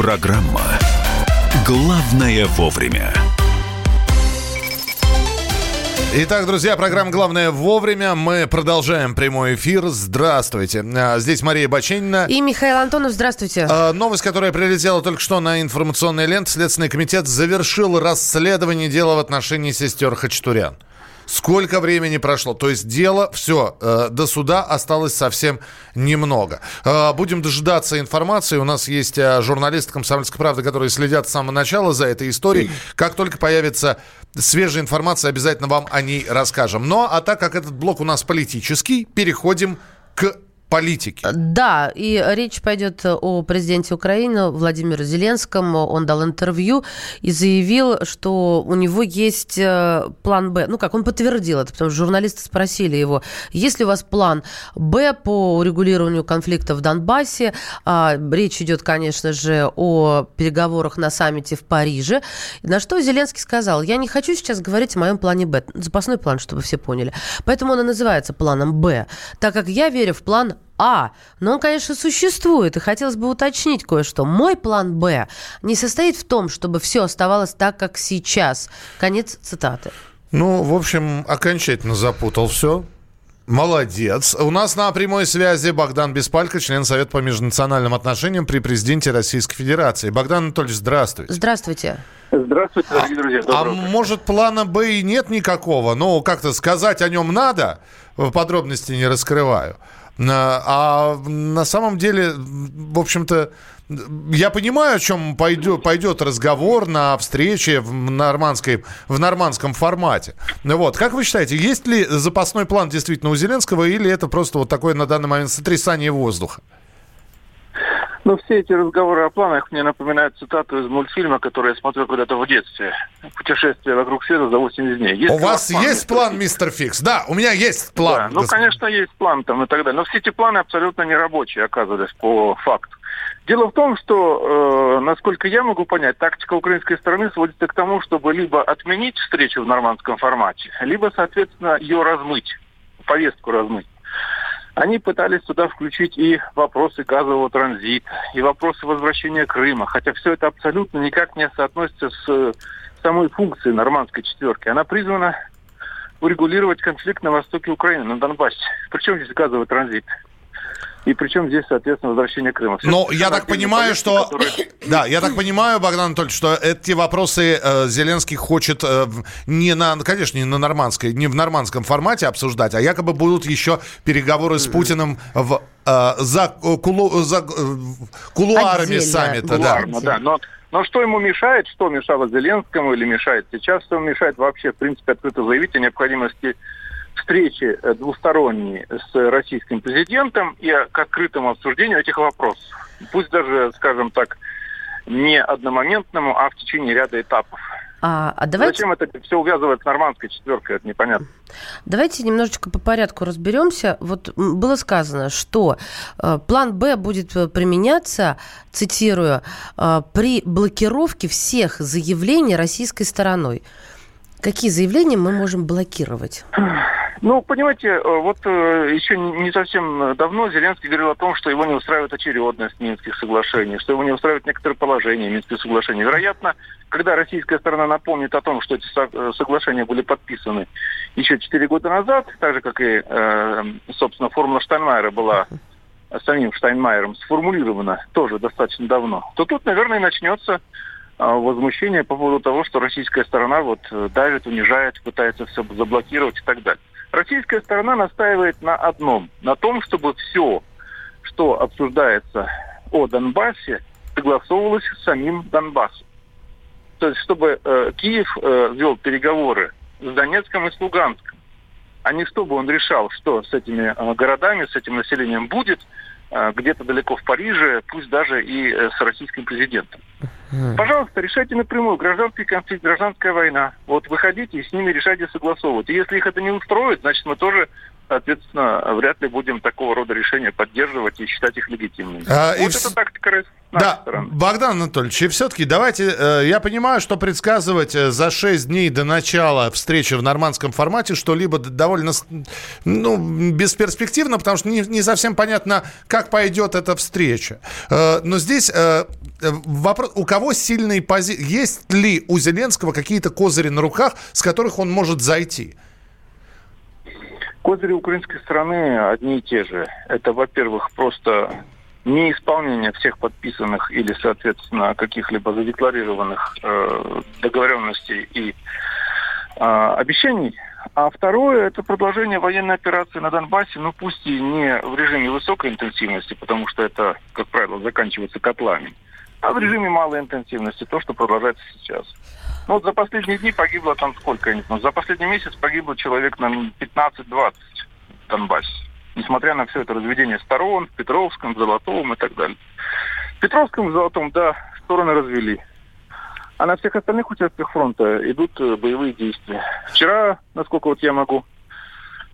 Программа «Главное вовремя». Итак, друзья, программа «Главное вовремя». Мы продолжаем прямой эфир. Здравствуйте. А, Здесь Мария Баченина. И Михаил Антонов, здравствуйте. А, Новость, которая прилетела только что на информационный лент. Следственный комитет завершил расследование дела в отношении сестер Хачатурян. Сколько времени прошло? То есть дело, все, э, до суда осталось совсем немного. Э, будем дожидаться информации. У нас есть э, журналисты «Комсомольской правды», которые следят с самого начала за этой историей. Как только появится свежая информация, обязательно вам о ней расскажем. Но, а так как этот блок у нас политический, переходим к политике. Да, и речь пойдет о президенте Украины Владимире Зеленском. Он дал интервью и заявил, что у него есть э, план «Б». Ну как, он подтвердил это, потому что журналисты спросили его, есть ли у вас план «Б» по урегулированию конфликта в Донбассе. А, Речь идет, конечно же, о переговорах на саммите в Париже. На что Зеленский сказал, я не хочу сейчас говорить о моем плане «Б». Запасной план, чтобы все поняли. Поэтому он и называется планом «Б», так как я верю в план а. Но он, конечно, существует, и хотелось бы уточнить кое-что. Мой план Б не состоит в том, чтобы все оставалось так, как сейчас. Конец цитаты. Ну, в общем, окончательно запутал все. Молодец. У нас на прямой связи Богдан Беспалько, член Совета по межнациональным отношениям при президенте Российской Федерации. Богдан Анатольевич, здравствуйте. Здравствуйте. Здравствуйте, дорогие друзья. А Доброе утро. может, плана Б и нет никакого? Ну, как-то сказать о нем надо, в подробности не раскрываю. А а на самом деле, в общем-то, я понимаю, о чем пойдет, пойдет разговор на встрече в, нормандской, в нормандском формате. Ну Вот. Как вы считаете, есть ли запасной план действительно у Зеленского, или это просто вот такое на данный момент сотрясание воздуха? Ну, все эти разговоры о планах мне напоминают цитату из мультфильма, который я смотрел когда-то в детстве. «Путешествие вокруг света за 80 дней». Есть у вас план, есть мистер план, Фикс? мистер Фикс? Да, у меня есть план. Да, ну, господин- конечно, есть план там и так далее. Но все эти планы абсолютно нерабочие оказывались по факту. Дело в том, что, э, насколько я могу понять, тактика украинской стороны сводится к тому, чтобы либо отменить встречу в нормандском формате, либо, соответственно, ее размыть, повестку размыть. Они пытались туда включить и вопросы газового транзита, и вопросы возвращения Крыма, хотя все это абсолютно никак не соотносится с э, самой функцией нормандской четверки. Она призвана урегулировать конфликт на востоке Украины, на Донбассе. Причем здесь газовый транзит? И причем здесь, соответственно, возвращение Крыма. Все Но это я так понимаю, повестки, что... которые- Да, я так понимаю, Богдан Анатольевич, что эти вопросы э, Зеленский хочет э, не на, конечно, не на нормандской, не в нормандском формате обсуждать, а якобы будут еще переговоры с Путиным в, э, за, кулу- за, э, кулуарами Отдельно. саммита. Да. Кулуарно, да. Но, но что ему мешает, что мешало Зеленскому или мешает сейчас, что ему мешает вообще, в принципе, открыто заявить о необходимости встречи э, двусторонней с российским президентом и к открытому обсуждению этих вопросов. Пусть даже, скажем так, не одномоментному, а в течение ряда этапов. А, а давайте, Зачем это все увязывать с нормандской четверкой, это непонятно. давайте немножечко по порядку разберемся. Вот было сказано, что э, план Б будет э, применяться, цитирую, э, при блокировке всех заявлений российской стороной. Какие заявления мы можем блокировать? Ну, понимаете, э, вот э, еще не совсем давно Зеленский говорил о том, что его не устраивает очередность Минских соглашений, что его не устраивает некоторые положения Минских соглашений. Вероятно, когда российская сторона напомнит о том, что эти э, соглашения были подписаны еще четыре года назад, так же, как и, собственно, формула Штайнмайера была самим Штайнмайером сформулирована тоже достаточно давно, то тут, наверное, начнется возмущение по поводу того, что российская сторона вот давит, унижает, пытается все заблокировать и так далее. Российская сторона настаивает на одном, на том, чтобы все, что обсуждается о Донбассе, согласовывалось с самим Донбассом. То есть, чтобы э, Киев э, вел переговоры с Донецком и с Луганском, а не чтобы он решал, что с этими э, городами, с этим населением будет, э, где-то далеко в Париже, пусть даже и э, с российским президентом. Пожалуйста, решайте напрямую. Гражданский конфликт, гражданская война. Вот выходите и с ними решайте согласовывать. И если их это не устроит, значит мы тоже соответственно, вряд ли будем такого рода решения поддерживать и считать их легитимными. А, вот и это тактика Да, Богдан Анатольевич, и все-таки давайте, э, я понимаю, что предсказывать э, за 6 дней до начала встречи в нормандском формате что-либо довольно, ну, бесперспективно, потому что не, не совсем понятно, как пойдет эта встреча. Э, Но здесь э, э, вопрос, у кого сильные позиции, есть ли у Зеленского какие-то козыри на руках, с которых он может зайти? Козыри украинской стороны одни и те же. Это, во-первых, просто неисполнение всех подписанных или, соответственно, каких-либо задекларированных э, договоренностей и э, обещаний. А второе – это продолжение военной операции на Донбассе, ну пусть и не в режиме высокой интенсивности, потому что это, как правило, заканчивается котлами, а в режиме малой интенсивности, то, что продолжается сейчас. Ну вот за последние дни погибло там сколько, я не знаю, за последний месяц погибло человек на 15-20 в Донбассе. Несмотря на все это разведение сторон, в Петровском, в Золотом и так далее. В Петровском, в Золотом, да, стороны развели. А на всех остальных участках фронта идут э, боевые действия. Вчера, насколько вот я могу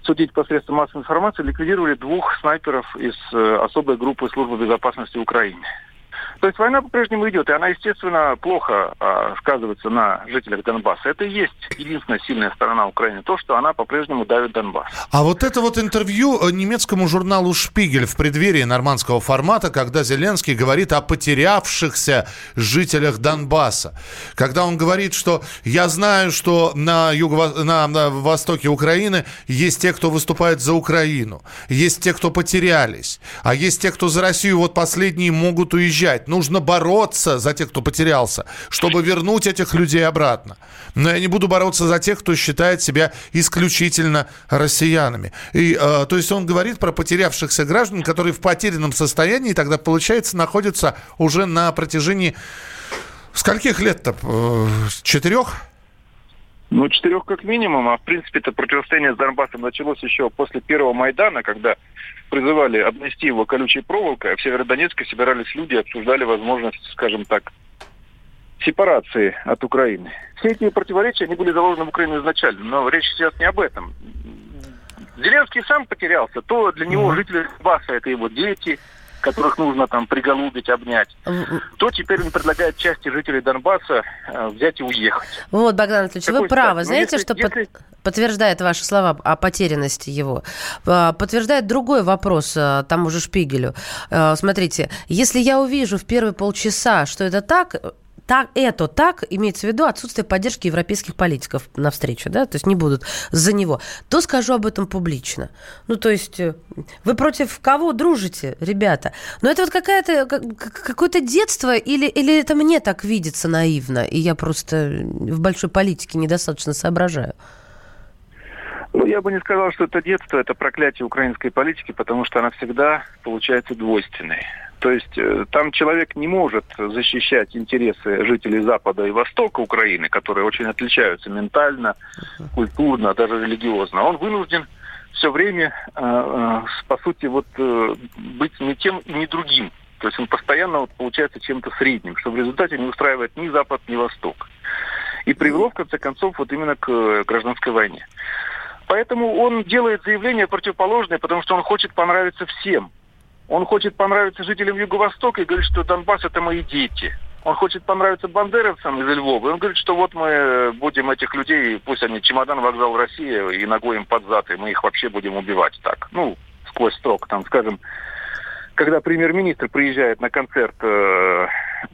судить посредством массовой информации, ликвидировали двух снайперов из э, особой группы службы безопасности Украины. То есть война по-прежнему идет, и она, естественно, плохо а, сказывается на жителях Донбасса. Это и есть единственная сильная сторона Украины, то, что она по-прежнему давит Донбасс. А вот это вот интервью э, немецкому журналу «Шпигель» в преддверии нормандского формата, когда Зеленский говорит о потерявшихся жителях Донбасса. Когда он говорит, что я знаю, что на, юго на, на востоке Украины есть те, кто выступает за Украину, есть те, кто потерялись, а есть те, кто за Россию, вот последние могут уезжать. Нужно бороться за тех, кто потерялся, чтобы вернуть этих людей обратно. Но я не буду бороться за тех, кто считает себя исключительно россиянами. И, э, то есть он говорит про потерявшихся граждан, которые в потерянном состоянии тогда, получается, находятся уже на протяжении скольких лет-то? Э, Четырех? Ну, четырех как минимум, а в принципе это противостояние с Донбассом началось еще после первого Майдана, когда призывали обнести его колючей проволокой, а в Северодонецке собирались люди и обсуждали возможность, скажем так, сепарации от Украины. Все эти противоречия, они были заложены в Украину изначально, но речь сейчас не об этом. Зеленский сам потерялся, то для него жители Донбасса это его дети, которых нужно там приголубить, обнять, то теперь он предлагает части жителей Донбасса э, взять и уехать. Вот, Богдан Анатольевич, вы правы. стать? Ну, Знаете, если- что под- если- подтверждает ваши слова о потерянности его? А, Подтверждает другой вопрос а, тому же Шпигелю. Смотрите, если я увижу в первые полчаса, что это так, так, это так, имеется в виду отсутствие поддержки европейских политиков на встречу, да, то есть не будут за него, то скажу об этом публично. Ну, то есть э, вы против кого дружите, ребята? Но это вот какая-то, как- как- какое-то детство или, или это мне так видится наивно, и я просто в большой политике недостаточно соображаю? Ну, я бы не сказал, что это детство, это проклятие украинской политики, потому что она всегда получается двойственной. То есть э, там человек не может защищать интересы жителей Запада и Востока Украины, которые очень отличаются ментально, культурно, даже религиозно. Он вынужден все время, э, э, по сути, вот быть ни тем и ни другим. То есть он постоянно вот, получается чем-то средним, что в результате не устраивает ни Запад, ни Восток. И привело, в конце концов, вот именно к гражданской войне. Поэтому он делает заявление противоположное, потому что он хочет понравиться всем. Он хочет понравиться жителям Юго-Востока и говорит, что Донбасс это мои дети. Он хочет понравиться бандеровцам из Львова. И он говорит, что вот мы будем этих людей, пусть они чемодан, вокзал Россия и ногой им под зад, и мы их вообще будем убивать так. Ну, сквозь строк, там, скажем, когда премьер-министр приезжает на концерт э,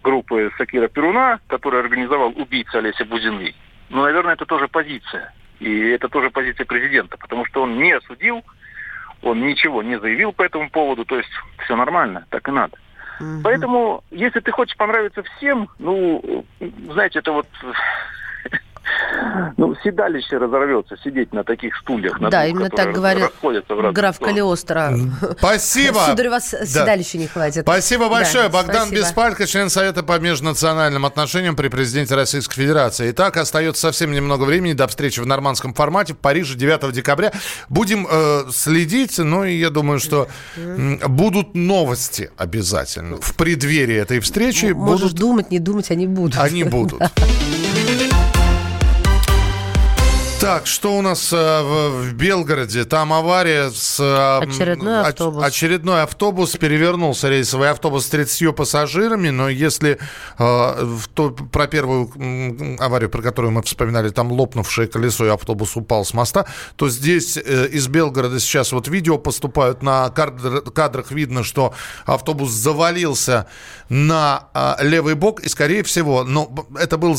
группы Сакира Перуна, который организовал убийца Олеся Бузины, ну, наверное, это тоже позиция. И это тоже позиция президента, потому что он не осудил, он ничего не заявил по этому поводу, то есть все нормально, так и надо. Поэтому, если ты хочешь понравиться всем, ну, знаете, это вот ну, седалище разорвется сидеть на таких стульях. На Да, двух, именно так разные граф. Калиостро. Спасибо. Сударь, у вас Да. седалища не хватит. Спасибо большое. Да, Богдан спасибо. Беспалько, член Совета по межнациональным отношениям при президенте Российской Федерации. Итак, остается совсем немного времени до встречи в нормандском формате в Париже 9 декабря. Будем э, следить, ну и я думаю, что будут новости обязательно. В преддверии этой встречи Можешь будут... думать, не думать, они будут. Они будут. Так, что у нас э, в, Белгороде? Там авария с... Э, очередной автобус. Очередной автобус перевернулся, рейсовый автобус с 30 пассажирами, но если э, то, про первую аварию, про которую мы вспоминали, там лопнувшее колесо и автобус упал с моста, то здесь из Белгорода сейчас вот видео поступают, на кадр, кадрах видно, что автобус завалился на левый бок, и скорее всего, но это был,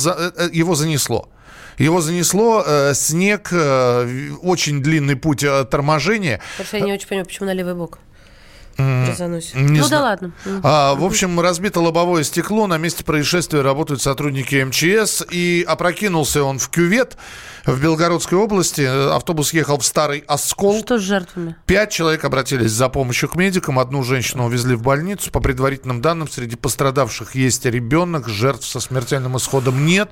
его занесло. Его занесло, э, снег, э, очень длинный путь э, торможения. Потому я не очень понимаю, почему на левый бок. Резанусь. Не ну знаю. да ладно. А, в общем, разбито лобовое стекло. На месте происшествия работают сотрудники МЧС. И опрокинулся он в кювет в Белгородской области. Автобус ехал в Старый Оскол. Что с жертвами? Пять человек обратились за помощью к медикам. Одну женщину увезли в больницу. По предварительным данным, среди пострадавших есть ребенок. Жертв со смертельным исходом нет.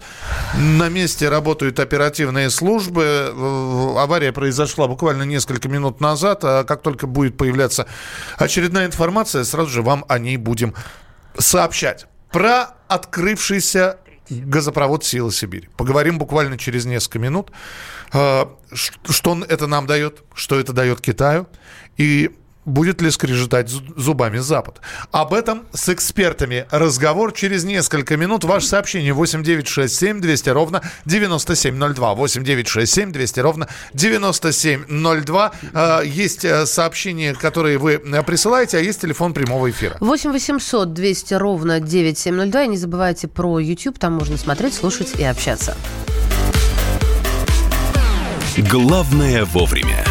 На месте работают оперативные службы. Авария произошла буквально несколько минут назад. А как только будет появляться очередная информация, сразу же вам о ней будем сообщать. Про открывшийся газопровод «Сила Сибири». Поговорим буквально через несколько минут. А, что это нам дает, что это дает Китаю и будет ли скрежетать зубами Запад. Об этом с экспертами разговор через несколько минут. Ваше сообщение 8967 200 ровно 9702. 8967 200 ровно 9702. А, есть э, сообщения, которые вы э, присылаете, а есть телефон прямого эфира. 8 800 200 ровно 9702. И не забывайте про YouTube, там можно смотреть, слушать и общаться. Главное вовремя.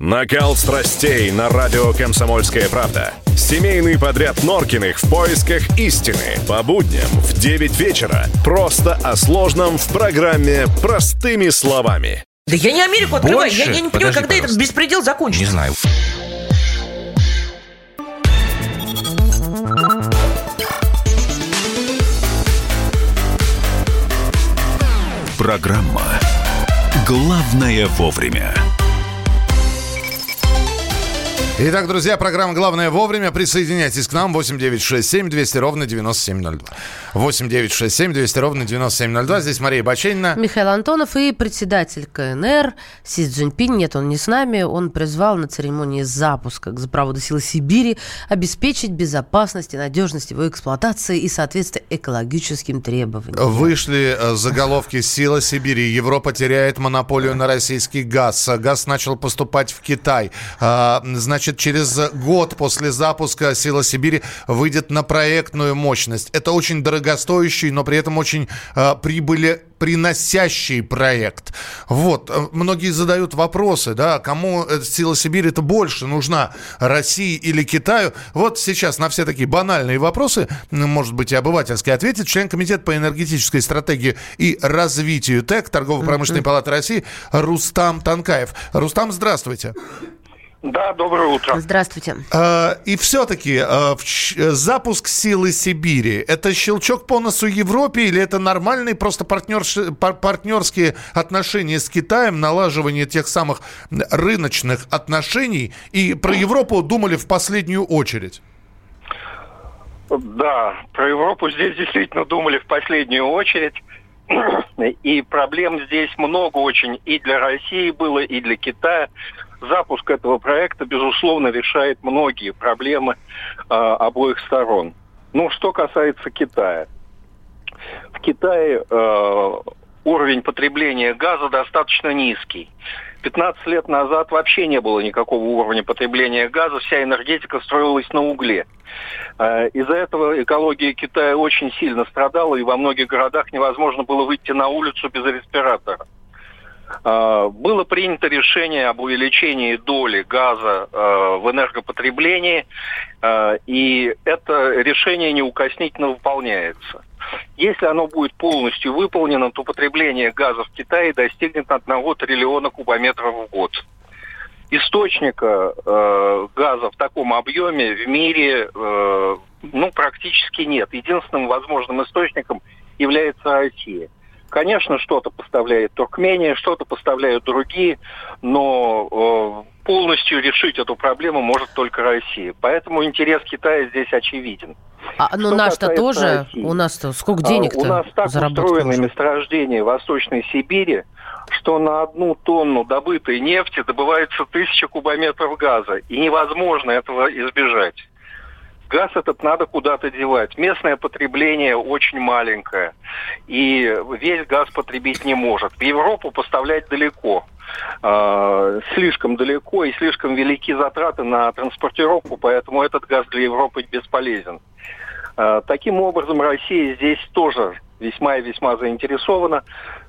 Накал страстей на радио «Комсомольская правда». Семейный подряд Норкиных в поисках истины. По будням в 9 вечера. Просто о сложном в программе «Простыми словами». Да я не Америку открываю. Я, я не понимаю, когда пожалуйста. этот беспредел закончится. Не знаю. Программа «Главное вовремя». Итак, друзья, программа «Главное вовремя». Присоединяйтесь к нам. 8967 200 ровно 9702. 8967 200 ровно 9702. Здесь Мария Баченина. Михаил Антонов и председатель КНР Си Цзиньпин. Нет, он не с нами. Он призвал на церемонии запуска к запроводу силы Сибири обеспечить безопасность и надежность его эксплуатации и соответствие экологическим требованиям. Вышли э, заголовки «Сила Сибири». Европа теряет монополию на российский газ. Газ начал поступать в Китай. А, значит, значит, через год после запуска «Сила Сибири» выйдет на проектную мощность. Это очень дорогостоящий, но при этом очень э, прибыли приносящий проект. Вот. Э, многие задают вопросы, да, кому «Сила Сибири» это больше нужна, России или Китаю? Вот сейчас на все такие банальные вопросы, может быть, и обывательски ответит член Комитета по энергетической стратегии и развитию ТЭК Торгово-промышленной палаты России Рустам Танкаев. Рустам, здравствуйте. Да, доброе утро. Здравствуйте. А, и все-таки а, запуск силы Сибири – это щелчок по носу Европе или это нормальные просто партнерские отношения с Китаем, налаживание тех самых рыночных отношений? И про Европу думали в последнюю очередь? Да, про Европу здесь действительно думали в последнюю очередь. И проблем здесь много очень и для России было, и для Китая запуск этого проекта, безусловно, решает многие проблемы э, обоих сторон. Ну, что касается Китая. В Китае э, уровень потребления газа достаточно низкий. 15 лет назад вообще не было никакого уровня потребления газа, вся энергетика строилась на угле. Э, из-за этого экология Китая очень сильно страдала, и во многих городах невозможно было выйти на улицу без респиратора. А, было принято решение об увеличении доли газа а, в энергопотреблении, а, и это решение неукоснительно выполняется. Если оно будет полностью выполнено, то потребление газа в Китае достигнет 1 триллиона кубометров в год. источника э, газа в таком объеме в мире э, ну, практически нет. Единственным возможным источником является Россия. Конечно, что-то поставляет Туркмения, что-то поставляют другие, но э, полностью решить эту проблему может только Россия. Поэтому интерес Китая здесь очевиден. А, ну наш-то тоже, России, у нас-то сколько денег-то У нас так устроены месторождения Восточной Сибири, что на одну тонну добытой нефти добывается тысяча кубометров газа, и невозможно этого избежать. Газ этот надо куда-то девать. Местное потребление очень маленькое, и весь газ потребить не может. В Европу поставлять далеко э, слишком далеко и слишком велики затраты на транспортировку, поэтому этот газ для Европы бесполезен. Э, таким образом, Россия здесь тоже весьма и весьма заинтересована.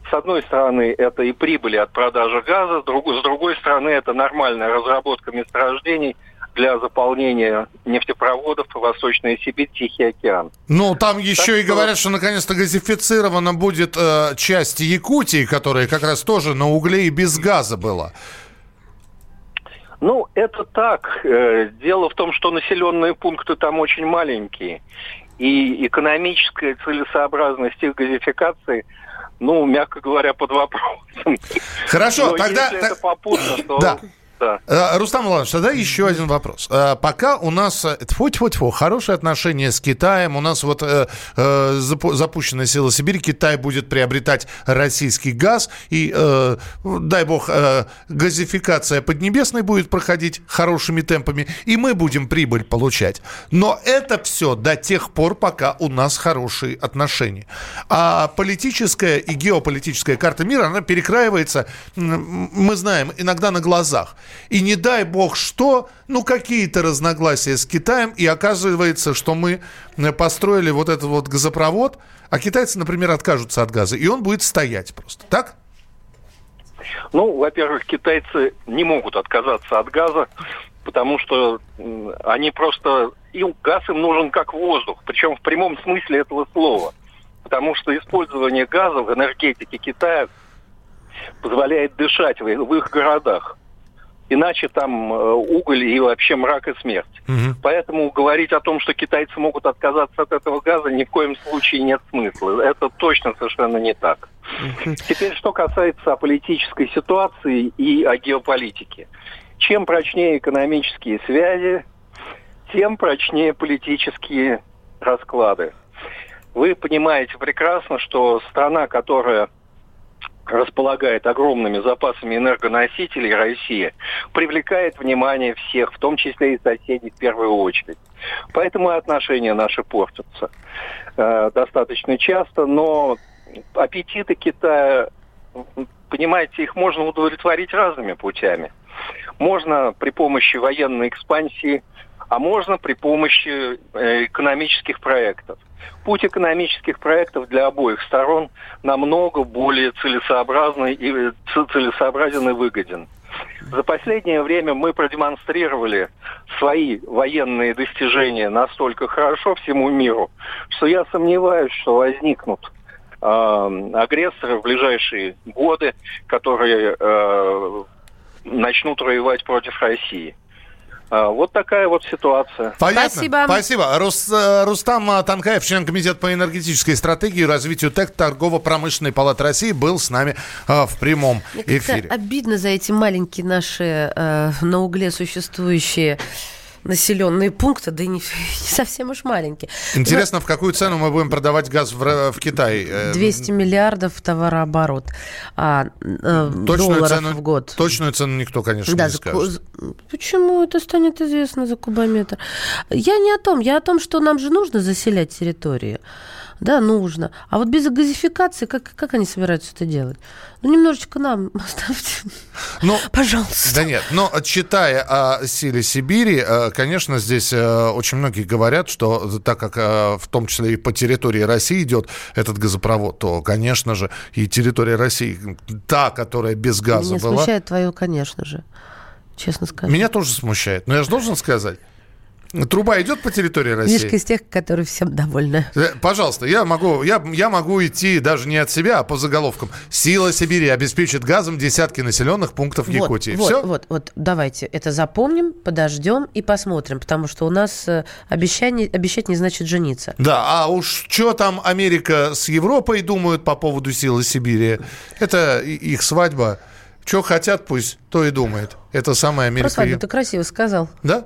С одной стороны, это и прибыли от продажи газа, с другой стороны, это нормальная разработка месторождений – для заполнения нефтепроводов Восточная Сибирь, Тихий океан. Ну, там еще так и что... говорят, что наконец-то газифицирована будет э, часть Якутии, которая как раз тоже на угле и без газа была. Ну, это так. Э, дело в том, что населенные пункты там очень маленькие. И экономическая целесообразность их газификации ну, мягко говоря, под вопросом. Хорошо, Но тогда... Если так... это попутно, то... Да. Э, Рустам Иванович, тогда еще один вопрос. Э, пока у нас, э, тьфу тьфу тьфу хорошие отношения с Китаем, у нас вот э, запущена сила Сибирь, Китай будет приобретать российский газ, и, э, дай бог, э, газификация Поднебесной будет проходить хорошими темпами, и мы будем прибыль получать. Но это все до тех пор, пока у нас хорошие отношения. А политическая и геополитическая карта мира, она перекраивается, мы знаем, иногда на глазах. И не дай бог что, ну какие-то разногласия с Китаем, и оказывается, что мы э, построили вот этот вот газопровод, а китайцы, например, откажутся от газа, и он будет стоять просто. Так? Ну, во-первых, китайцы не могут отказаться от газа, потому что они просто... Им газ им нужен как воздух, причем в прямом смысле этого слова. Потому что использование газа в энергетике Китая позволяет дышать в их городах. Иначе там э, уголь и вообще мрак и смерть. Угу. Поэтому говорить о том, что китайцы могут отказаться от этого газа, ни в коем случае нет смысла. Это точно совершенно не так. Угу. Теперь, что касается политической ситуации и о геополитике. Чем прочнее экономические связи, тем прочнее политические расклады. Вы понимаете прекрасно, что страна, которая располагает огромными запасами энергоносителей Россия, привлекает внимание всех, в том числе и соседей в первую очередь. Поэтому и отношения наши портятся э, достаточно часто, но аппетиты Китая, понимаете, их можно удовлетворить разными путями. Можно при помощи военной экспансии, а можно при помощи э, экономических проектов. Путь экономических проектов для обоих сторон намного более целесообразный и э, целесообразен и выгоден. За последнее время мы продемонстрировали свои военные достижения настолько хорошо всему миру, что я сомневаюсь, что возникнут э, агрессоры в ближайшие годы, которые э, начнут воевать против России. А, вот такая вот ситуация. Понятно. Спасибо. Спасибо. Рус, э, Рустам Танкаев, член Комитета по энергетической стратегии и развитию ТЭК Торгово-промышленной палаты России, был с нами э, в прямом эфире. Обидно за эти маленькие наши э, на угле существующие населенные пункты, да и не, не совсем уж маленькие. Интересно, Но... в какую цену мы будем продавать газ в, в Китай? 200 э, миллиардов товарооборот а, э, точную долларов цену, в год. Точную цену никто, конечно, да, не скажет. Почему это станет известно за кубометр? Я не о том, я о том, что нам же нужно заселять территории да, нужно. А вот без газификации, как, как они собираются это делать? Ну, немножечко нам оставьте. Ну, Пожалуйста. Да нет, но читая о силе Сибири, э, конечно, здесь э, очень многие говорят, что так как э, в том числе и по территории России идет этот газопровод, то, конечно же, и территория России, та, которая без газа Меня была... смущает твое, конечно же, честно сказать. Меня тоже смущает, но я же должен сказать. Труба идет по территории России? Мишка из тех, которые всем довольны. Э, Пожалуйста, я могу, я, я могу идти даже не от себя, а по заголовкам. Сила Сибири обеспечит газом десятки населенных пунктов Вот, Якутии. вот, Все? вот, вот, давайте это запомним, подождем и посмотрим, потому что у нас э, обещание, обещать не значит жениться. Да, а уж что там Америка с Европой думают по поводу силы Сибири, это их свадьба. Что хотят, пусть то и думает. Это самая Про Америка. свадьбу ты красиво сказал. Да?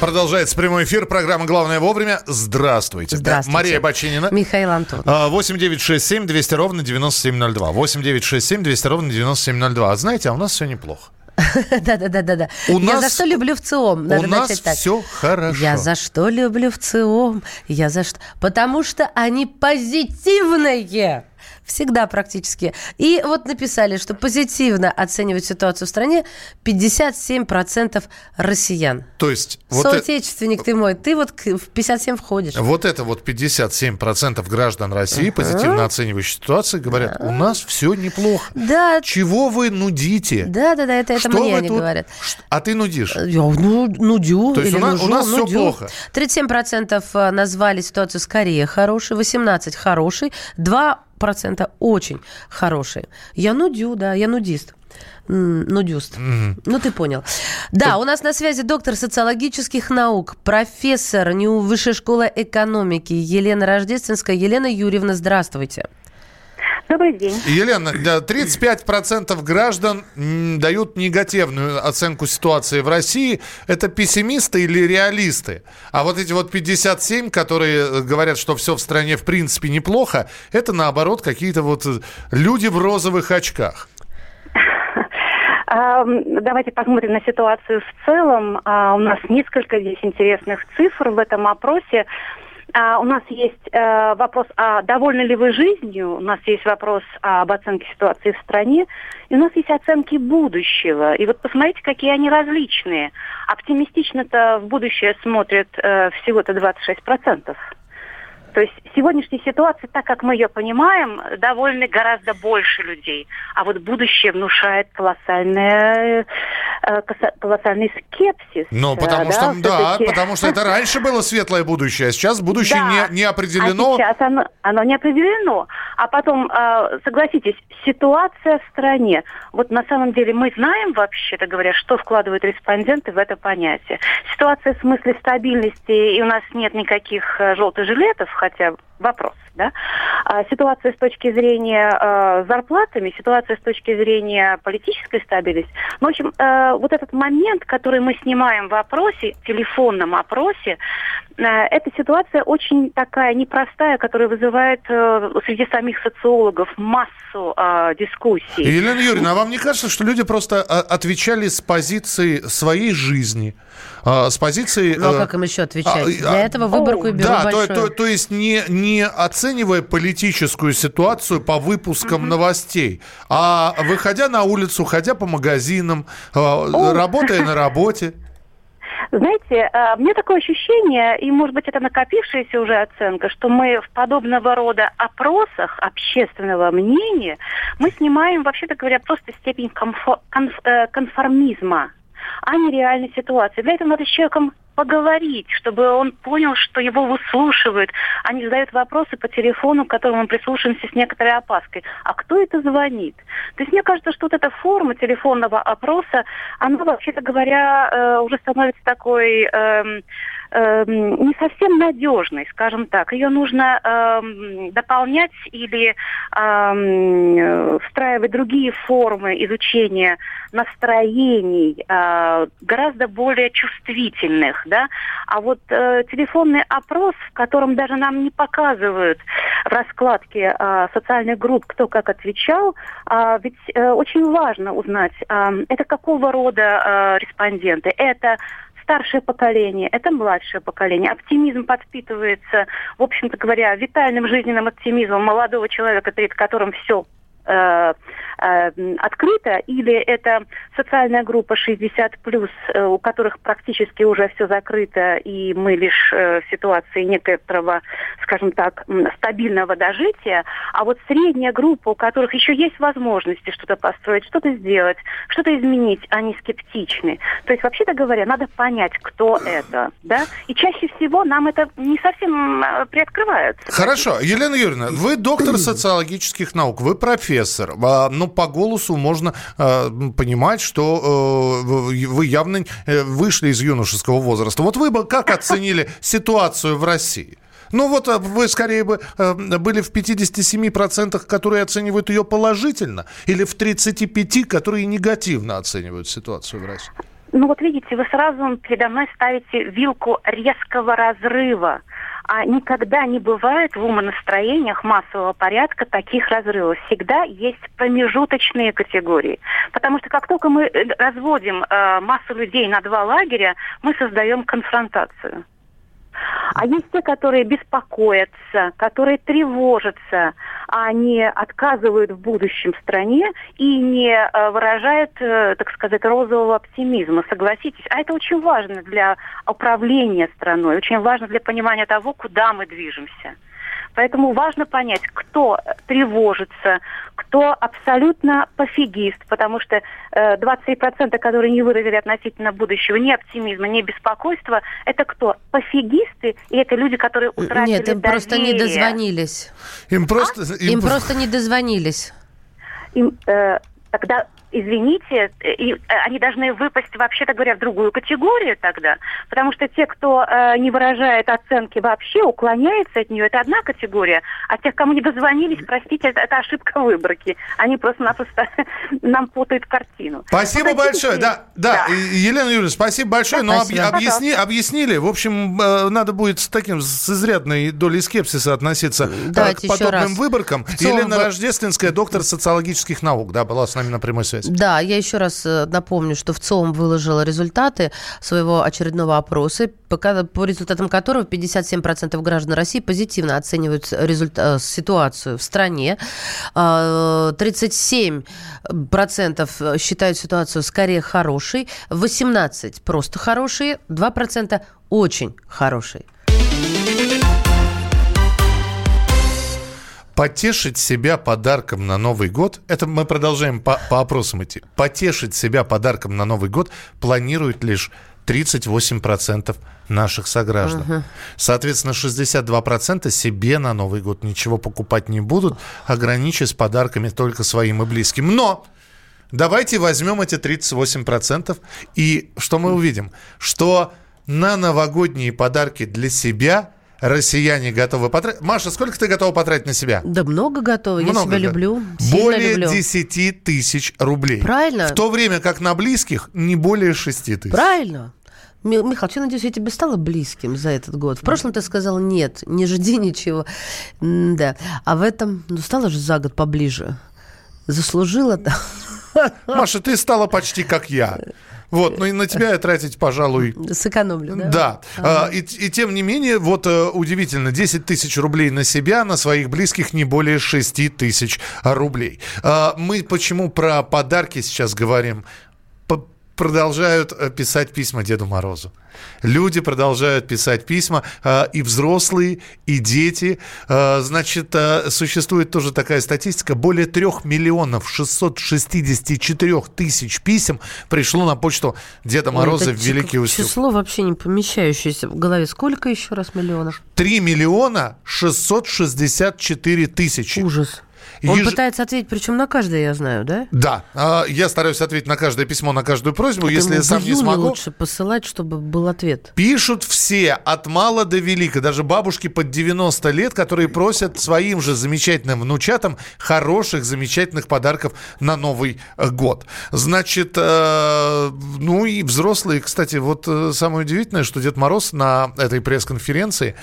Продолжается прямой эфир. Программа «Главное вовремя». Здравствуйте. Здравствуйте. Мария Бачинина. Михаил Антон. А, 8 9 6 7 200 ровно 9702. 8 9 6 7 200 ровно 9702. А знаете, а у нас все неплохо. Да-да-да-да-да. Я за что люблю в ЦИОМ? Надо у нас начать так. все хорошо. Я за что люблю в ЦИОМ? Я за что? Потому что они позитивные. Всегда практически. И вот написали, что позитивно оценивать ситуацию в стране 57% россиян. То есть вот, э- Соотечественник ты мой, ты вот в 57 входишь. вот это вот 57% граждан России, позитивно оценивающие ситуацию, говорят, у нас все неплохо. Да, Чего вы нудите? да, да, да, это, это Что мне они тут- говорят. А ты нудишь? Я ну, нудю. То есть у нас- у нужу, нас всё нудю. плохо. 37% назвали ситуацию скорее хорошей, 18% хорошей, 2% очень хорошей. Я нудю, да, я нудист. Нудюст. Ну, ты понял. Да, у нас на связи доктор социологических наук, профессор НИУ Высшей школы экономики Елена Рождественская. Елена Юрьевна, здравствуйте. Добрый день. Елена, да, 35% граждан дают негативную оценку ситуации в России. Это пессимисты или реалисты? А вот эти вот 57, которые э, говорят, что все в стране в принципе неплохо, это наоборот какие-то вот э, люди в розовых очках. Давайте посмотрим на ситуацию в целом. А, У нас несколько здесь интересных цифр в этом опросе. А, У нас есть э, вопрос, а довольны ли вы жизнью? У нас есть вопрос об оценке ситуации в стране. И у нас есть оценки будущего. И вот посмотрите, какие они различные. Оптимистично-то в будущее смотрят э, всего-то 26%. То есть сегодняшняя ситуация, так как мы ее понимаем, довольны гораздо больше людей. А вот будущее внушает колоссальное, э, колоссальный скепсис. Ну, потому что, да, потому что это раньше было светлое будущее, а сейчас будущее Да. не, не определено. А сейчас оно, оно не определено. А потом, э, согласитесь, ситуация в стране. Вот на самом деле мы знаем, вообще-то говоря, что вкладывают респонденты в это понятие. Ситуация в смысле стабильности, и у нас нет никаких э, желтых жилетов, хотя вопрос, да. А ситуация с точки зрения э, зарплатами, ситуация с точки зрения политической стабильности. Ну, в общем, э, вот этот момент, который мы снимаем в опросе, телефонном опросе, э, эта ситуация очень такая непростая, которая вызывает э, среди самих социологов массу э, дискуссий. Елена Юрьевна, а вам не кажется, что люди просто отвечали с позиции своей жизни, а, с позиции... Ну, а э, как им еще отвечать? а, Для а, этого выборку и беру Да, то, большую. то- то есть не, не оценивая политическую ситуацию по выпускам новостей, а выходя на улицу, ходя по магазинам, а, работая на работе. Знаете, у меня такое ощущение, и, может быть, это накопившаяся уже оценка, что мы в подобного рода опросах общественного мнения мы снимаем, вообще-то говоря, просто степень э, конформизма, а не реальной ситуации. Для этого надо с человеком поговорить, чтобы он понял, что его выслушивают, не задают вопросы по телефону, к которому мы прислушиваемся с некоторой опаской. А кто это звонит? То есть мне кажется, что вот эта форма телефонного опроса, она, вообще-то говоря, э, уже становится такой... эм, э, не совсем надежной, скажем так. Ее нужно э, дополнять или э, встраивать другие формы изучения настроений, э, гораздо более чувствительных, да. А вот э, телефонный опрос, в котором даже нам не показывают в раскладке э, социальных групп, кто как отвечал, э, ведь э, очень важно узнать, э, это какого рода э, респонденты. Это старшее поколение, это младшее поколение. Оптимизм подпитывается, в общем-то говоря, витальным жизненным оптимизмом молодого человека, перед которым все э, э, открыто, или это социальная группа 60 плюс, э, у которых практически уже все закрыто, и мы лишь э, в ситуации некоторого, скажем так, стабильного дожития, а вот средняя группа, у которых еще есть возможности что-то построить, что-то сделать, что-то изменить, они скептичны. То есть, вообще-то говоря, надо понять, кто это, да, и чаще всего нам это не совсем э, приоткрывается. Хорошо, Елена Юрьевна, вы доктор социологических наук, вы профессор, а, но по голосу можно а, понимать, что э, вы явно э, вышли из юношеского возраста. Вот вы бы как оценили ситуацию в России? Ну вот э, вы скорее бы были в 57%, которые оценивают ее положительно, или в 35%, которые негативно оценивают ситуацию в России? Ну вот видите, вы сразу передо мной ставите вилку резкого разрыва а никогда не бывает в умонастроениях массового порядка таких разрывов. Всегда есть промежуточные категории. Потому что как только мы э, разводим э, массу людей на два лагеря, мы создаем конфронтацию. А есть те, которые беспокоятся, которые тревожатся, а они отказывают в будущем стране и не э, выражают, э, так сказать, розового оптимизма. Согласитесь, а это очень важно для управления страной, очень важно для понимания того, куда мы движемся. Поэтому важно понять, кто тревожится, кто абсолютно пофигист, потому что э, 23%, которые не выразили относительно будущего ни оптимизма, ни беспокойства, это кто? Пофигисты и это люди, которые утратили Нет, им доверие. просто не дозвонились. Им просто... А? Им, им просто не дозвонились. Им, э, тогда извините, и, э, они должны выпасть, вообще-то говоря, в другую категорию тогда. Потому что те, кто э, не выражает оценки вообще, уклоняется от нее, это одна категория. А тех, кому не дозвонились, простите, это, это ошибка выборки. Они просто-напросто нам путают картину. Спасибо большое. Да, да, да. Елена Юрьевна, спасибо большое. Да, Но спасибо. объясни, объяснили. В общем, э, надо будет с таким, с изрядной долей скепсиса относиться э, Давайте к подобным выборкам. Елена в... Рождественская, доктор социологических наук, да, была с нами на прямой связи. Да, я еще раз э, напомню, что в ЦОМ выложила результаты своего очередного опроса, по результатам которого 57% граждан России позитивно оценивают результа- ситуацию в стране, 37% считают ситуацию скорее хорошей, 18% просто хорошие, 2% очень хорошие. Потешить себя подарком на Новый год, это мы продолжаем по, по опросам идти, потешить себя подарком на Новый год планирует лишь 38% наших сограждан. Угу. Соответственно, 62% себе на Новый год ничего покупать не будут, ограничиваясь подарками только своим и близким. Но давайте возьмем эти 38% и что мы увидим? Что на новогодние подарки для себя – россияне готовы потратить. Маша, сколько ты готова потратить на себя? Да много готова. Много, Я себя люблю. Более люблю. 10 тысяч рублей. Правильно. В то время как на близких не более 6 тысяч. Правильно. Михаил, я надеюсь, я тебе стала близким за этот год. В прошлом ты сказал нет, не жди ничего. Да. А в этом, ну, стала же за год поближе. Заслужила, да. Маша, ты стала почти как я. Вот, но и на тебя я тратить, пожалуй... Сэкономлю, да? Да. Ага. А, и, и тем не менее, вот э, удивительно, 10 тысяч рублей на себя, на своих близких не более 6 тысяч рублей. А, мы почему про подарки сейчас говорим? Продолжают э, писать письма Деду Морозу. Люди продолжают писать письма, э, и взрослые, и дети. Э, значит, существует тоже такая статистика. Более 3 миллионов 664 тысяч писем пришло на почту Деда Мороза Это в Великий Устюг. Число вообще не помещающееся в голове. Сколько еще раз миллионов? 3 миллиона 664 тысячи. Ужас. Он Еж- пытается ответить, причем на каждое, я знаю, да? Да, а, я стараюсь ответить на каждое письмо, на каждую просьбу. Это Если я сам не смогу, лучше посылать, чтобы был ответ. Пишут все, от мала до велика, даже бабушки под 90 лет, которые просят своим же замечательным внучатам хороших, замечательных подарков на Новый э, год. Значит, э, ну и взрослые, кстати, вот э, самое удивительное, что Дед Мороз на этой пресс-конференции,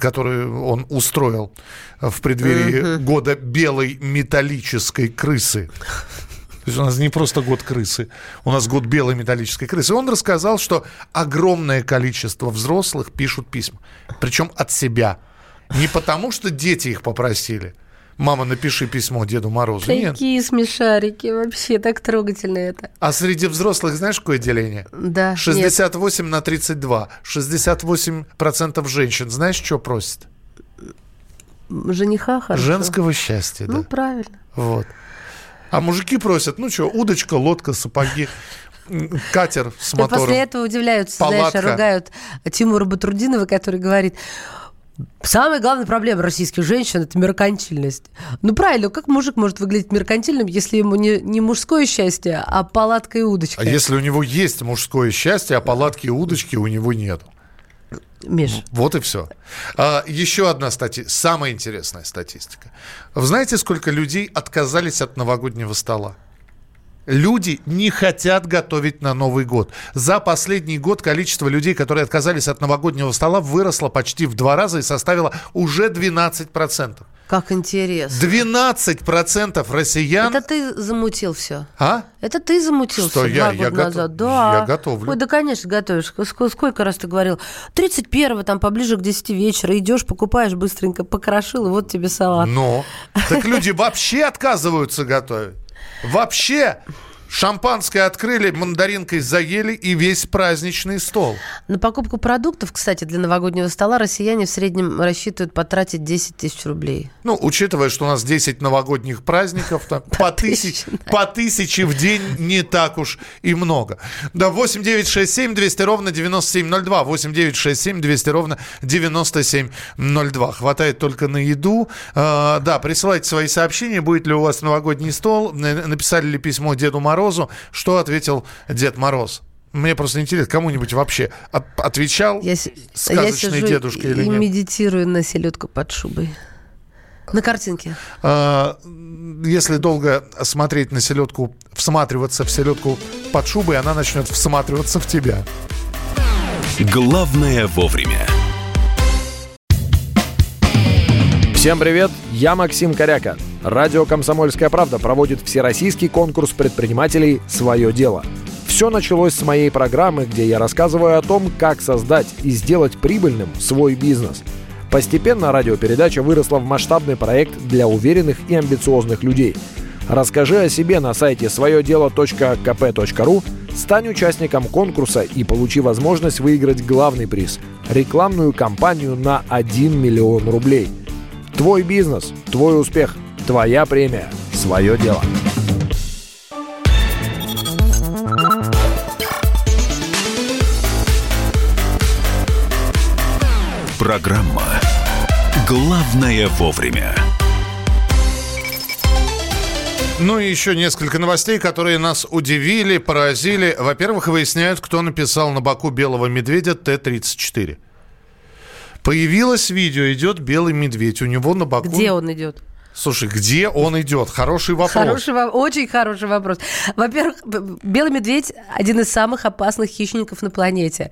которую он устроил в преддверии года белой металлической крысы, то есть у нас не просто год крысы, у нас год белой металлической крысы. Он рассказал, что огромное количество взрослых пишут письма. Причем от себя. Не потому, что дети их попросили. Мама, напиши письмо Деду Морозу. Нет. Такие смешарики, вообще так трогательно это. А среди взрослых знаешь, какое деление? Да, 68 на 32. 68% женщин. Знаешь, что просят? Жениха хорошо. Женского счастья, да. Ну, правильно. Вот. А мужики просят, ну что, удочка, лодка, сапоги, катер с И мотором. после этого удивляются, Палатка. знаешь, ругают Тимура Батрудинова, который говорит, Самая главная проблема российских женщин – это меркантильность. Ну, правильно, как мужик может выглядеть меркантильным, если ему не, не мужское счастье, а палатка и удочка? А если у него есть мужское счастье, а палатки и удочки у него нет? Миш. Вот и все. А, еще одна статья, самая интересная статистика. Вы знаете, сколько людей отказались от новогоднего стола? Люди не хотят готовить на Новый год. За последний год количество людей, которые отказались от новогоднего стола, выросло почти в два раза и составило уже 12%. Как интересно. 12% россиян... Это ты замутил все. А? Это ты замутил Что, все я- два я года готов- назад. Да. я готовлю. Ой, да, конечно, готовишь. Ск- Сколько раз ты говорил? 31-го, там, поближе к 10 вечера, идешь, покупаешь быстренько, покрошил, и вот тебе салат. Но. Так люди вообще отказываются готовить. Вообще. Шампанское открыли, мандаринкой заели и весь праздничный стол. На покупку продуктов, кстати, для новогоднего стола россияне в среднем рассчитывают потратить 10 тысяч рублей. Ну, учитывая, что у нас 10 новогодних праздников, там, по, тысяч, по тысяче в день не так уж и много. Да, 8 9 6 7 200 ровно 9702. 8 9 6 7 200 ровно 9702. Хватает только на еду. А, да, присылайте свои сообщения. Будет ли у вас новогодний стол? Н- Написали ли письмо Деду Морозу? Что ответил Дед Мороз? Мне просто интересно, кому-нибудь вообще от- отвечал Я, сказочный я сижу дедушка или нет? медитирую на селедку под шубой. На картинке. А, Если долго смотреть на селедку, всматриваться в селедку под шубой, она начнет всматриваться в тебя. Главное вовремя. Всем привет, я Максим Коряка. Радио «Комсомольская правда» проводит всероссийский конкурс предпринимателей «Свое дело». Все началось с моей программы, где я рассказываю о том, как создать и сделать прибыльным свой бизнес. Постепенно радиопередача выросла в масштабный проект для уверенных и амбициозных людей. Расскажи о себе на сайте своедело.кп.ру, стань участником конкурса и получи возможность выиграть главный приз – рекламную кампанию на 1 миллион рублей – Твой бизнес, твой успех, твоя премия, свое дело. Программа «Главное вовремя». Ну и еще несколько новостей, которые нас удивили, поразили. Во-первых, выясняют, кто написал на боку белого медведя Т-34. Появилось видео, идет белый медведь, у него на боку... Где он идет? Слушай, где он идет? Хороший вопрос. Хороший, очень хороший вопрос. Во-первых, белый медведь один из самых опасных хищников на планете.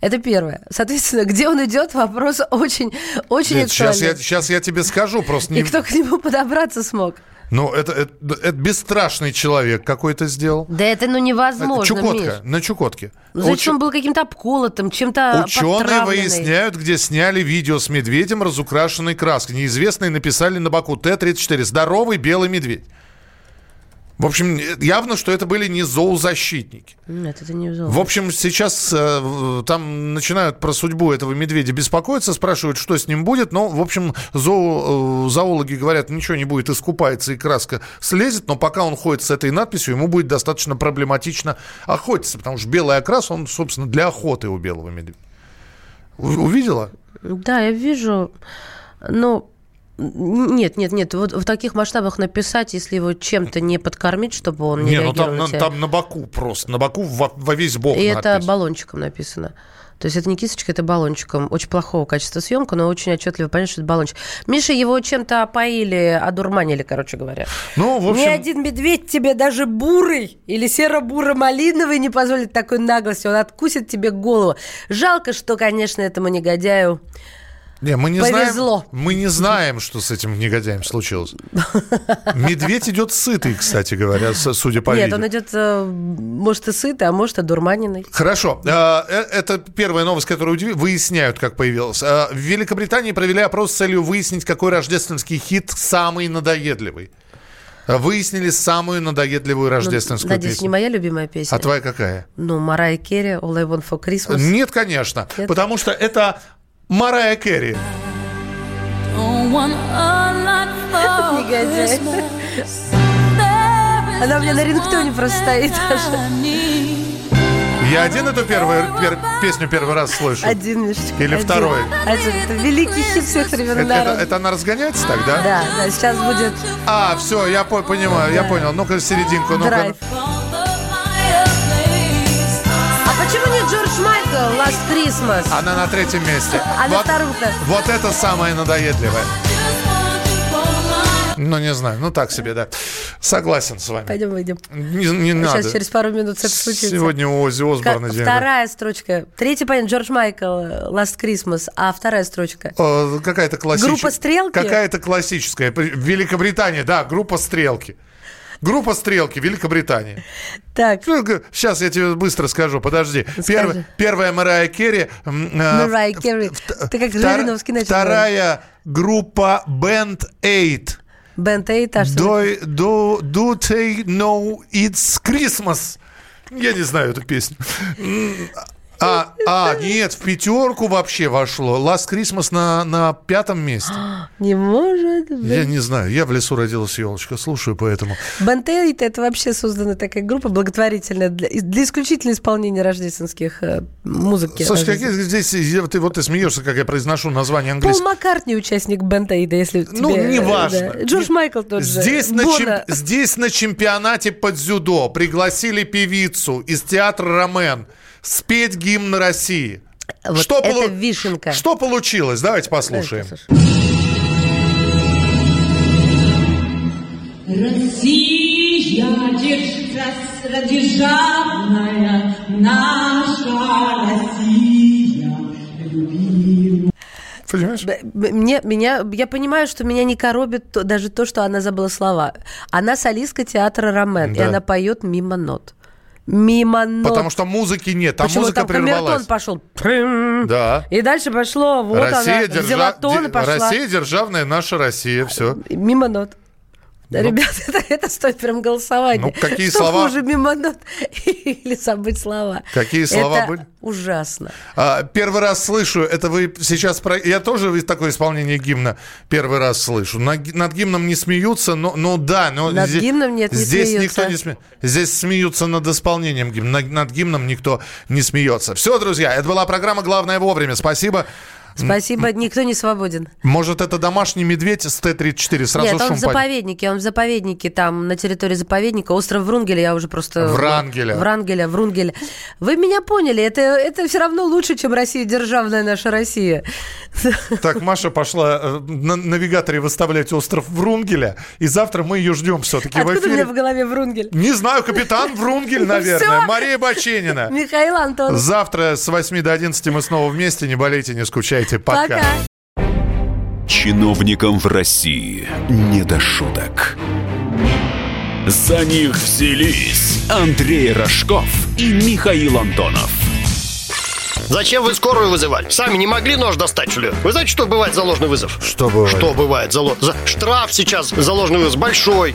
Это первое. Соответственно, где он идет, вопрос очень, очень Нет, сейчас, я, актуальный. сейчас я тебе скажу, просто не... И кто к нему подобраться смог? Ну, это, это, это бесстрашный человек какой-то сделал. Да это ну невозможно, Чукотка, Миш. на Чукотке. Ну, Очень- он был каким-то обколотым, чем-то Ученые выясняют, где сняли видео с медведем, разукрашенной краской. Неизвестные написали на боку Т-34. Здоровый белый медведь. В общем, явно, что это были не зоозащитники. Нет, это не В общем, сейчас э, там начинают про судьбу этого медведя беспокоиться, спрашивают, что с ним будет. Но, в общем, зоо- э, зоологи говорят, ничего не будет, искупается и краска слезет. Но пока он ходит с этой надписью, ему будет достаточно проблематично охотиться. Потому что белый окрас, он, собственно, для охоты у белого медведя. У- Увидела? Да, я вижу, но Нет, нет, нет. Вот в таких масштабах написать, если его чем-то не подкормить, чтобы он не, Не, ну там, на, там на боку просто, на боку во, во весь бок И это надпись. баллончиком написано. То есть это не кисточка, это баллончиком. Очень плохого качества съемка, но очень отчетливо понятно, что это баллончик. Миша, его чем-то опоили, одурманили, короче говоря. Ну, в Ни общем, один медведь тебе даже бурый или серо-буро-малиновый не позволит такой наглости. Он откусит тебе голову. Жалко, что, конечно, этому негодяю не, мы не повезло. знаем, мы не знаем, что с этим негодяем случилось. Медведь идет сытый, кстати говоря, судя по Нет, видео. он идет, э, может, и сытый, а может, и дурманенный. Хорошо. Э, э, Это первая новость, которую. Выясняют, как появилась. В Великобритании провели опрос с целью выяснить, какой рождественский хит самый надоедливый. Выяснили самую надоедливую рождественскую Ну, Надеюсь, песню. не моя любимая песня. А твоя какая? Ну, Марая Керри, All I Want for Christmas. Нет, конечно. Нет? Потому что это Марая Керри. Негодяй. Она у меня на рингтоне просто стоит даже. Я один эту первую пер- песню первый раз слышу. Один, Мишечка. Или один. второй. Один. Это великий хит всех времен Это, это- это она разгоняется тогда? Да, да, сейчас будет А, все, я по- понимаю, я понял. Ну-ка, серединку, ну-ка. драйв. Майкл Last Christmas? Она на третьем месте. А на вот, втором-то? вот это самое надоедливое. Ну, не знаю, ну так себе, да. Согласен с вами. Пойдем выйдем. Не, не Сейчас надо. через пару минут это случится. Сегодня у Ози Осборна день. Вторая строчка. Третий понятно, Джордж Майкл Last Christmas. А вторая строчка. Э, Какая-то классическая. Группа «Стрелки»? Какая-то классическая. Великобритания, да, группа «Стрелки». Группа «Стрелки», Великобритания. Так. Сейчас я тебе быстро скажу, подожди. Первая, первая Марая Керри. м, Mariah Carey. Ты как Жириновский начал. Вторая группа Band 8. Бент Эйт, а что? Do, do, do they know it's Christmas? Я не знаю эту песню. А, а, нет, в пятерку вообще вошло. Last Christmas на, на пятом месте. Не может быть. Я не знаю, я в лесу родилась елочка, слушаю поэтому. Бентейт это вообще создана такая группа благотворительная для, для исключительно исполнения рождественских э, музыки. Слушай, какие здесь, ты вот ты смеешься, как я произношу название Пол английского. Маккартни участник Бентейда, если Ну, тебе, неважно. да. Джордж Майкл тот же. Здесь на, чем- здесь на чемпионате по дзюдо пригласили певицу из театра «Ромен» спеть гимн России. Вот что, это полу- вишенка. что получилось? Давайте послушаем. Россия, держась, державная наша Россия, любимая. Понимаешь? Мне, меня, я понимаю, что меня не коробит то- даже то, что она забыла слова. Она солистка театра Ромен, и Да. она поет мимо нот. Мимо нот. Потому что музыки нет, там Почему музыка там камертон прервалась. пошел? Да. И дальше пошло, вот Россия, она, держа- взяла тон и де- пошла. Россия державная, наша Россия, все. Мимо нот. Ну. Ребят, это, это стоит прям голосования. Ну, какие Что слова? хуже, мимо нот или забыть слова? Какие слова Это были? ужасно. А, первый раз слышу, это вы сейчас... Про... Я тоже такое исполнение гимна первый раз слышу. На ги- над гимном не смеются, но, но да. Но Над здесь, гимном нет, не Здесь смеются. никто не смеется. Здесь смеются над исполнением гимна. Над, над гимном никто не смеется. Все, друзья, это была программа «Главное вовремя». Спасибо. Спасибо, никто не свободен. Может, это домашний медведь с Т-34? Сразу Нет, он шум в заповеднике, он в заповеднике, там, на территории заповедника, остров Врунгеля, я уже просто... Врангеля. Врангеля, Врунгеля. Вы меня поняли, это, это все равно лучше, чем Россия, державная наша Россия. Так, Маша пошла э, на навигаторе выставлять остров Врунгеля, и завтра мы ее ждем все-таки в Откуда у эфире. меня в голове Врунгель? Не знаю, капитан Врунгель, наверное. Всё. Мария Баченина. Михаил Антонов. Завтра с 8 до 11 мы снова вместе. Не болейте, не скучайте. Пока. Пока. Чиновникам в России не до шуток. За них взялись Андрей Рожков и Михаил Антонов. Зачем вы скорую вызывали? Сами не могли нож достать, что ли? Вы знаете, что бывает за ложный вызов? Что бывает? Что бывает за, ло- за- Штраф сейчас за ложный вызов большой.